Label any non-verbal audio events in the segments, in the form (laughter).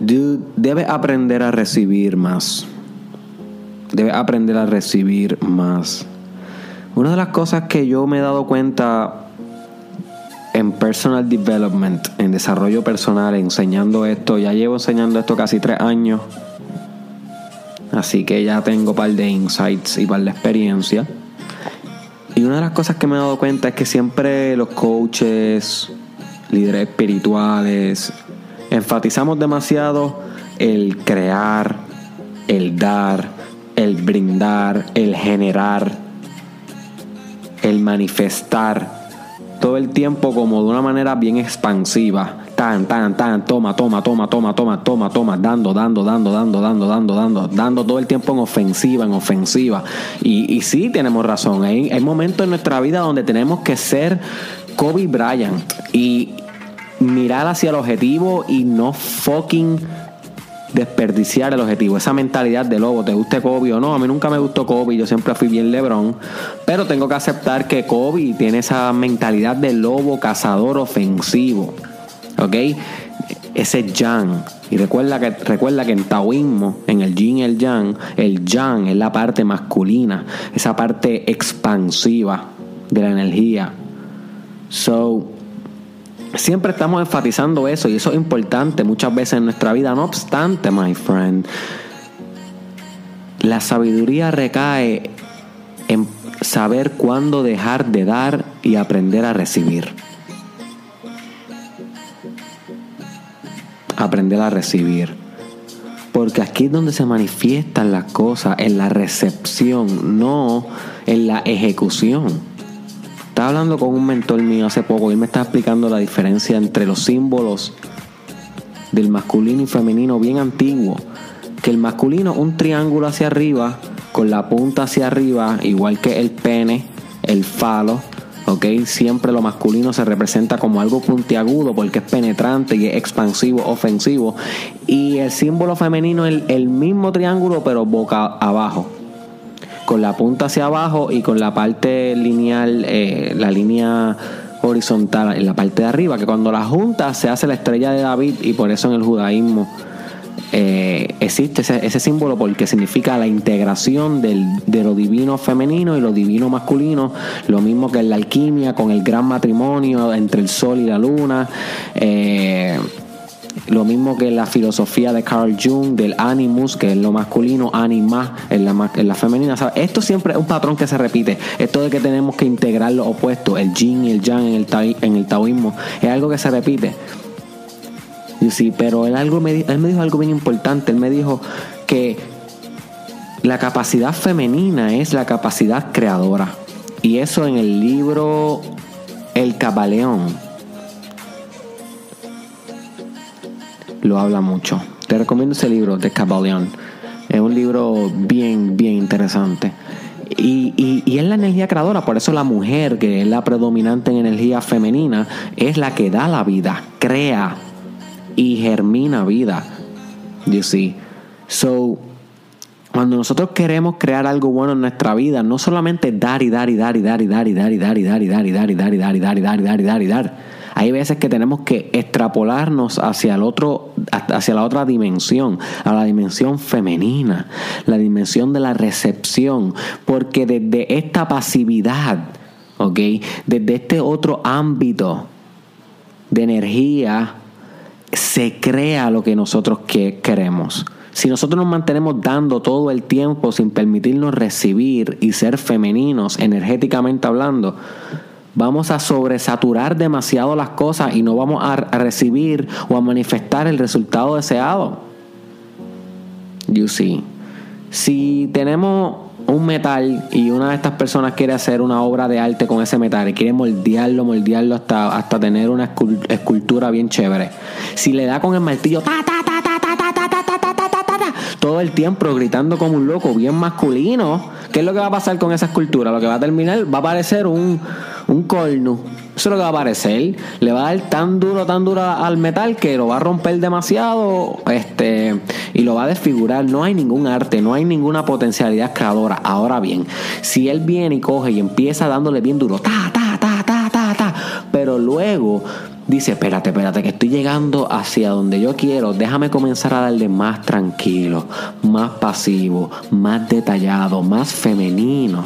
Dude, debes aprender a recibir más. Debes aprender a recibir más. Una de las cosas que yo me he dado cuenta en personal development, en desarrollo personal, enseñando esto, ya llevo enseñando esto casi tres años. Así que ya tengo un par de insights y par de experiencia. Y una de las cosas que me he dado cuenta es que siempre los coaches, líderes espirituales, enfatizamos demasiado el crear, el dar, el brindar, el generar, el manifestar, todo el tiempo como de una manera bien expansiva. Tan, tan, tan, toma, toma, toma, toma, toma, toma, toma, dando, dando, dando, dando, dando, dando, dando, dando todo el tiempo en ofensiva, en ofensiva. Y, sí tenemos razón, hay, hay momentos en nuestra vida donde tenemos que ser Kobe Bryant y mirar hacia el objetivo y no fucking desperdiciar el objetivo. Esa mentalidad de lobo, te guste Kobe o no. A mí nunca me gustó Kobe, yo siempre fui bien LeBron. Pero tengo que aceptar que Kobe tiene esa mentalidad de lobo cazador ofensivo. ¿Ok? Ese yang. Y recuerda que, recuerda que en taoísmo, en el yin y el yang, el yang es la parte masculina, esa parte expansiva de la energía. So, Siempre estamos enfatizando eso y eso es importante muchas veces en nuestra vida. No obstante, my friend, la sabiduría recae en saber cuándo dejar de dar y aprender a recibir. Aprender a recibir. Porque aquí es donde se manifiestan las cosas, en la recepción, no en la ejecución. Estaba hablando con un mentor mío hace poco y me está explicando la diferencia entre los símbolos del masculino y femenino bien antiguo. Que el masculino un triángulo hacia arriba, con la punta hacia arriba, igual que el pene, el falo, ¿ok? Siempre lo masculino se representa como algo puntiagudo porque es penetrante y es expansivo, ofensivo. Y el símbolo femenino es el mismo triángulo pero boca abajo con la punta hacia abajo y con la parte lineal, eh, la línea horizontal en la parte de arriba, que cuando la junta se hace la estrella de David y por eso en el judaísmo eh, existe ese, símbolo porque significa la integración del, de lo divino femenino y lo divino masculino, lo mismo que en la alquimia con el gran matrimonio entre el sol y la luna. Eh, lo mismo que la filosofía de Carl Jung, del animus, que es lo masculino, anima en la, en la femenina. Esto siempre es un patrón que se repite. Esto de que tenemos que integrar los opuestos, el yin y el yang en el, en el taoísmo, es algo que se repite. Sí, pero él, algo me, él me dijo algo bien importante. Él me dijo que la capacidad femenina es la capacidad creadora. Y eso en el libro El Cabaleón lo habla mucho. Te recomiendo ese libro de Cabaleón. Es un libro bien, bien interesante. Y, y, es la energía creadora, por eso la mujer, que es la predominante en energía femenina, es la que da la vida, crea y germina vida. You see. So, cuando nosotros queremos crear algo bueno en nuestra vida, no solamente dar y dar y dar y dar y dar y dar y dar y dar y dar y dar y dar y dar y dar y dar y dar y dar y dar hay veces que tenemos que extrapolarnos hacia el otro, hacia la otra dimensión, a la dimensión femenina, la dimensión de la recepción, porque desde esta pasividad, ¿ok? Desde este otro ámbito de energía, se crea lo que nosotros queremos. Si nosotros nos mantenemos dando todo el tiempo sin permitirnos recibir y ser femeninos energéticamente hablando, vamos a sobresaturar demasiado las cosas y no vamos a, recibir o a manifestar el resultado deseado. You see. Si tenemos un metal y una de estas personas quiere hacer una obra de arte con ese metal y quiere moldearlo, moldearlo hasta, hasta tener una escultura bien chévere. Si le da con el martillo, ta, ta, ta, ta, ta, ta, ta, ta, ta, todo el tiempo gritando como un loco, bien masculino, ¿qué es lo que va a pasar con esa escultura? Lo que va a terminar va a parecer un, un corno. Eso es lo que va a aparecer. Le va a dar tan duro, tan duro al metal que lo va a romper demasiado este, y lo va a desfigurar. No hay ningún arte, no hay ninguna potencialidad creadora. Ahora bien, si él viene y coge y empieza dándole bien duro, ta, ta, ta, ta, ta, ta, pero luego dice, espérate, espérate, que estoy llegando hacia donde yo quiero, déjame comenzar a darle más tranquilo, más pasivo, más detallado, más femenino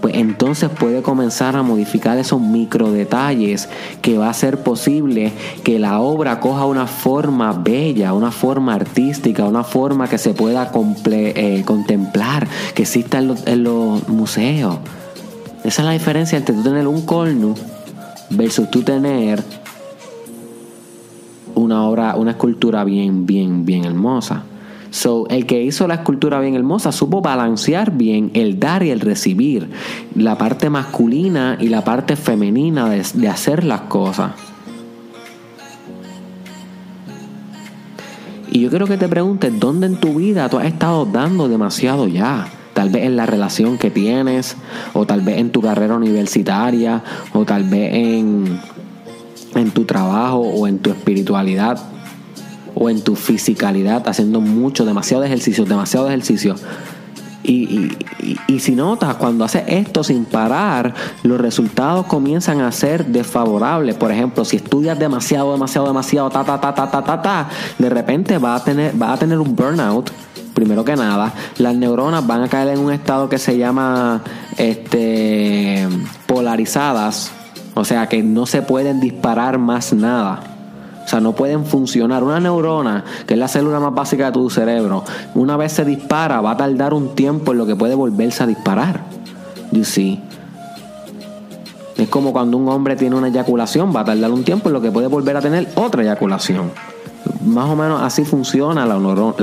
pues entonces puede comenzar a modificar esos micro detalles que va a ser posible que la obra coja una forma bella, una forma artística, una forma que se pueda eh, contemplar, que exista en los, museos. Esa es la diferencia entre tú tener un corno versus tú tener una obra, una escultura bien, bien, bien hermosa. So, el que hizo la escultura bien hermosa supo balancear bien el dar y el recibir, la parte masculina y la parte femenina de, hacer las cosas. Y yo quiero que te preguntes, ¿dónde en tu vida tú has estado dando demasiado ya? Tal vez en la relación que tienes, o tal vez en tu carrera universitaria, o tal vez en, en tu trabajo o en tu espiritualidad o en tu fisicalidad, haciendo mucho, demasiado ejercicio, demasiado ejercicio. Y, si notas, cuando haces esto sin parar, los resultados comienzan a ser desfavorables. Por ejemplo, si estudias demasiado, demasiado, demasiado, ta, ta, ta, ta, ta, ta, ta, de repente va a tener, va a tener un burnout. Primero que nada, las neuronas van a caer en un estado que se llama este, polarizadas, o sea que no se pueden disparar más nada. O sea, no pueden funcionar. Una neurona, que es la célula más básica de tu cerebro, una vez se dispara, va a tardar un tiempo en lo que puede volverse a disparar. You see? Es como cuando un hombre tiene una eyaculación, va a tardar un tiempo en lo que puede volver a tener otra eyaculación. Más o menos así funciona la,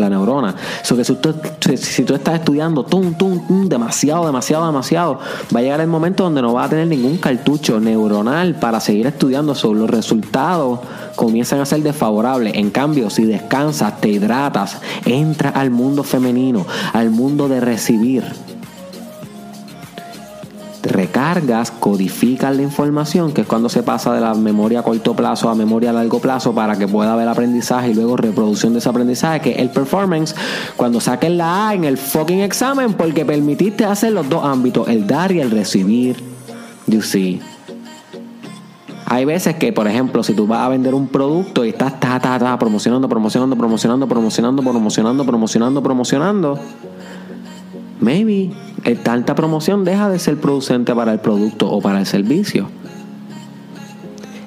neurona. que si tú, si tú estás estudiando tum, tum, demasiado, demasiado, demasiado, va a llegar el momento donde no va a tener ningún cartucho neuronal para seguir estudiando. sobre los resultados comienzan a ser desfavorables. En cambio, si descansas, te hidratas, entras al mundo femenino, al mundo de recibir recargas, codificas la información, que es cuando se pasa de la memoria a corto plazo a memoria a largo plazo para que pueda haber aprendizaje y luego reproducción de ese aprendizaje, que el performance, cuando saques la A en el fucking examen, porque permitiste hacer los dos ámbitos, el dar y el recibir. You see. Hay veces que, por ejemplo, si tú vas a vender un producto y estás ta, ta, ta, promocionando, promocionando, promocionando, promocionando, promocionando, promocionando, promocionando, maybe tanta promoción deja de ser producente para el producto o para el servicio.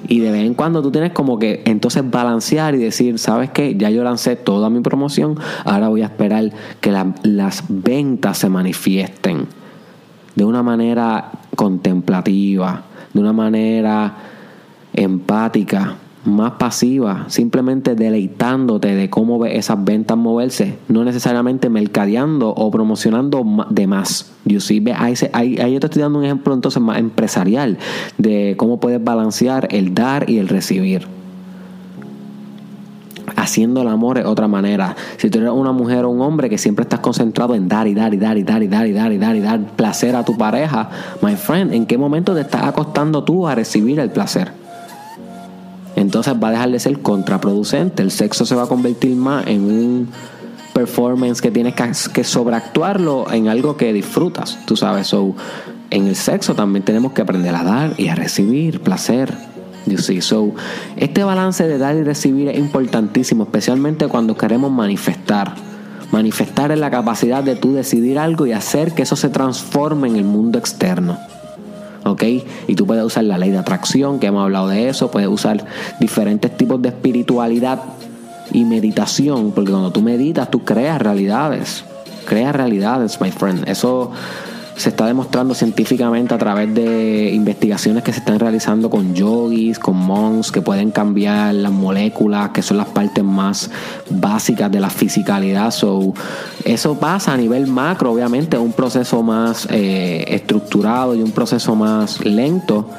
Y de vez en cuando tú tienes como que entonces balancear y decir, ¿sabes qué? Ya yo lancé toda mi promoción, ahora voy a esperar que las ventas se manifiesten de una manera contemplativa, de una manera empática, más pasiva, simplemente deleitándote de cómo ve esas ventas moverse, no necesariamente mercadeando o promocionando de más. Yo sí, ahí, ahí, ahí yo te estoy dando un ejemplo entonces más empresarial de cómo puedes balancear el dar y el recibir haciendo el amor es otra manera. Si tú eres una mujer o un hombre que siempre estás concentrado en dar y dar y dar y dar y dar y dar y dar y dar placer a tu pareja, my friend, ¿en qué momento te estás acostando tú a recibir el placer? Entonces va a dejar de ser contraproducente. El sexo se va a convertir más en un performance que tienes que, sobreactuarlo en algo que disfrutas, tú sabes. So, en el sexo también tenemos que aprender a dar y a recibir placer. You see? So, este balance de dar y recibir es importantísimo, especialmente cuando queremos manifestar. Manifestar es la capacidad de tú decidir algo y hacer que eso se transforme en el mundo externo. ¿Ok? Y tú puedes usar la ley de atracción, que hemos hablado de eso, puedes usar diferentes tipos de espiritualidad y meditación, porque cuando tú meditas, tú creas realidades, creas realidades, my friend. Eso se está demostrando científicamente a través de investigaciones que se están realizando con yogis, con monks, que pueden cambiar las moléculas, que son las partes más básicas de la fisicalidad. So, eso pasa a nivel macro, obviamente, un proceso más eh, estructurado y un proceso más lento.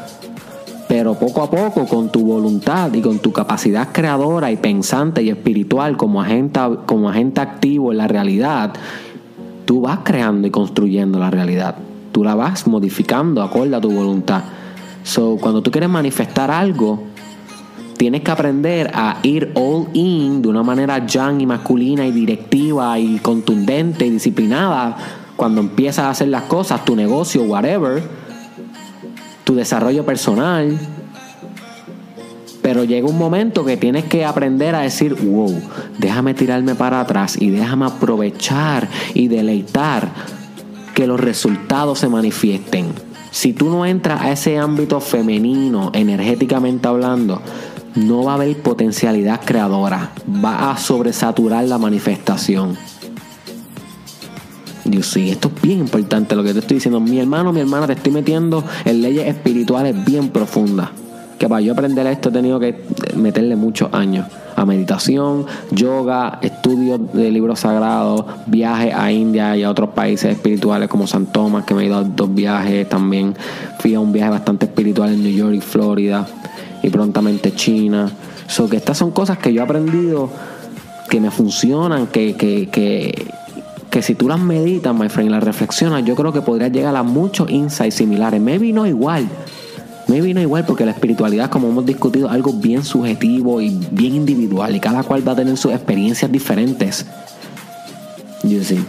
Pero poco a poco, con tu voluntad y con tu capacidad creadora y pensante y espiritual como agente, como agente activo en la realidad, tú vas creando y construyendo la realidad. Tú la vas modificando acorde a tu voluntad. So, cuando tú quieres manifestar algo, tienes que aprender a ir all in de una manera young y masculina y directiva y contundente y disciplinada cuando empiezas a hacer las cosas, tu negocio, whatever, tu desarrollo personal, Pero llega un momento que tienes que aprender a decir, wow, déjame tirarme para atrás y déjame aprovechar y deleitar que los resultados se manifiesten. Si tú no entras a ese ámbito femenino, energéticamente hablando, no va a haber potencialidad creadora. Va a sobresaturar la manifestación. Dios sí, esto es bien importante lo que te estoy diciendo. Mi hermano, mi hermana, te estoy metiendo en leyes espirituales bien profundas. Que para yo aprender esto he tenido que meterle muchos años a meditación, yoga, estudios de libros sagrados, viajes a India y a otros países espirituales como San Tomás, que me he ido a dos viajes también. Fui a un viaje bastante espiritual en New York y Florida y prontamente China. So que estas son cosas que yo he aprendido que me funcionan, que, que, que, que si tú las meditas, my friend, las reflexionas, yo creo que podrías llegar a muchos insights similares. Maybe no igual. Maybe no igual porque la espiritualidad, como hemos discutido, es algo bien subjetivo y bien individual y cada cual va a tener sus experiencias diferentes. You see.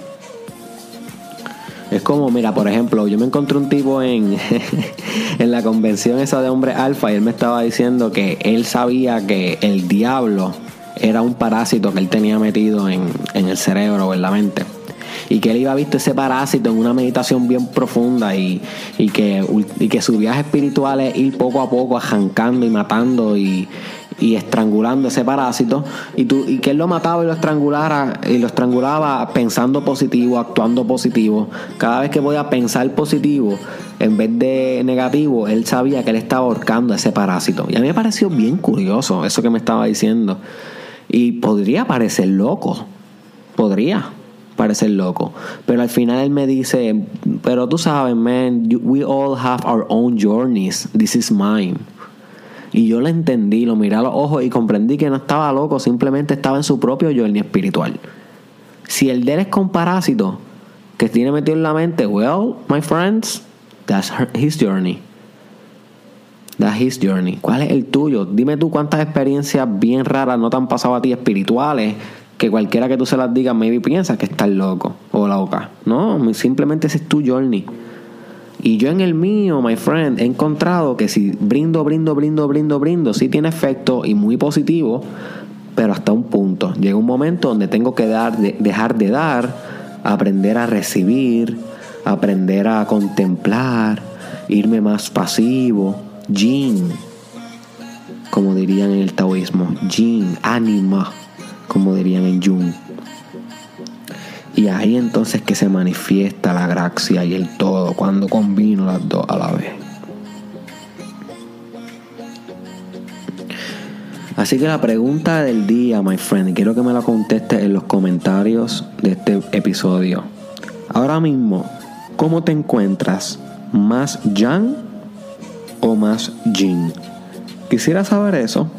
Es como, mira, por ejemplo, yo me encontré un tipo en, (laughs) en la convención esa de hombre alfa y él me estaba diciendo que él sabía que el diablo era un parásito que él tenía metido en, en el cerebro o en la mente y que él iba visto ese parásito en una meditación bien profunda y, que, y que su viaje espiritual es ir poco a poco arrancando y matando y, estrangulando ese parásito y, tú, y que él lo mataba y lo estrangulara y lo estrangulaba pensando positivo, actuando positivo. Cada vez que voy a pensar positivo en vez de negativo, él sabía que él estaba ahorcando ese parásito. Y a mí me pareció bien curioso eso que me estaba diciendo. Y podría parecer loco. Podría parecer loco. Pero al final él me dice, pero tú sabes, man, we all have our own journeys. This is mine. Y yo lo entendí, lo miré a los ojos y comprendí que no estaba loco, simplemente estaba en su propio journey espiritual. Si el de él es con parásito que tiene metido en la mente, well, my friends, that's his journey. That's his journey. ¿Cuál es el tuyo? Dime tú cuántas experiencias bien raras no te han pasado a ti espirituales que cualquiera que tú se las digas, maybe piensa que estás loco o loca. No, simplemente ese es tu journey. Y yo en el mío, my friend, he encontrado que si brindo, brindo, brindo, brindo, brindo, sí tiene efecto y muy positivo, pero hasta un punto. Llega un momento donde tengo que dar, dejar de dar, aprender a recibir, aprender a contemplar, irme más pasivo. Jin, como dirían en el taoísmo, Jin, anima como dirían en Jung. Y ahí entonces que se manifiesta la gracia y el todo cuando combino las dos a la vez. Así que la pregunta del día, my friend, quiero que me la conteste en los comentarios de este episodio. Ahora mismo, ¿cómo te encuentras? ¿Más Yang o más Jin? Quisiera saber eso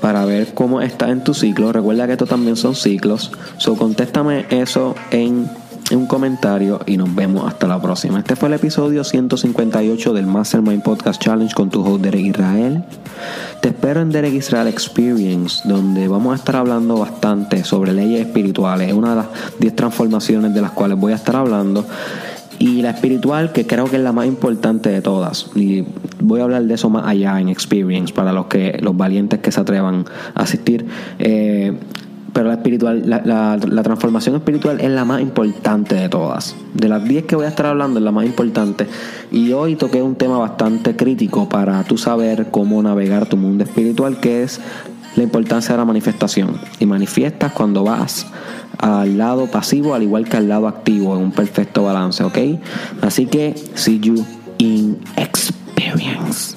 para ver cómo está en tu ciclo. Recuerda que estos también son ciclos. So, contéstame eso en un comentario y nos vemos hasta la próxima. Este fue el episodio 158 del Mastermind Podcast Challenge con tu host Derek Israel. Te espero en Derek Israel Experience, donde vamos a estar hablando bastante sobre leyes espirituales. Es una de las 10 transformaciones de las cuales voy a estar hablando y la espiritual que creo que es la más importante de todas. Y voy a hablar de eso más allá en experience para los que los valientes que se atrevan a asistir. Eh, pero la espiritual la, la, transformación espiritual es la más importante de todas. De las 10 que voy a estar hablando es la más importante. Y hoy toqué un tema bastante crítico para tú saber cómo navegar tu mundo espiritual que es la importancia de la manifestación y manifiestas cuando vas al lado pasivo al igual que al lado activo en un perfecto balance, ¿ok? Así que see you in experience.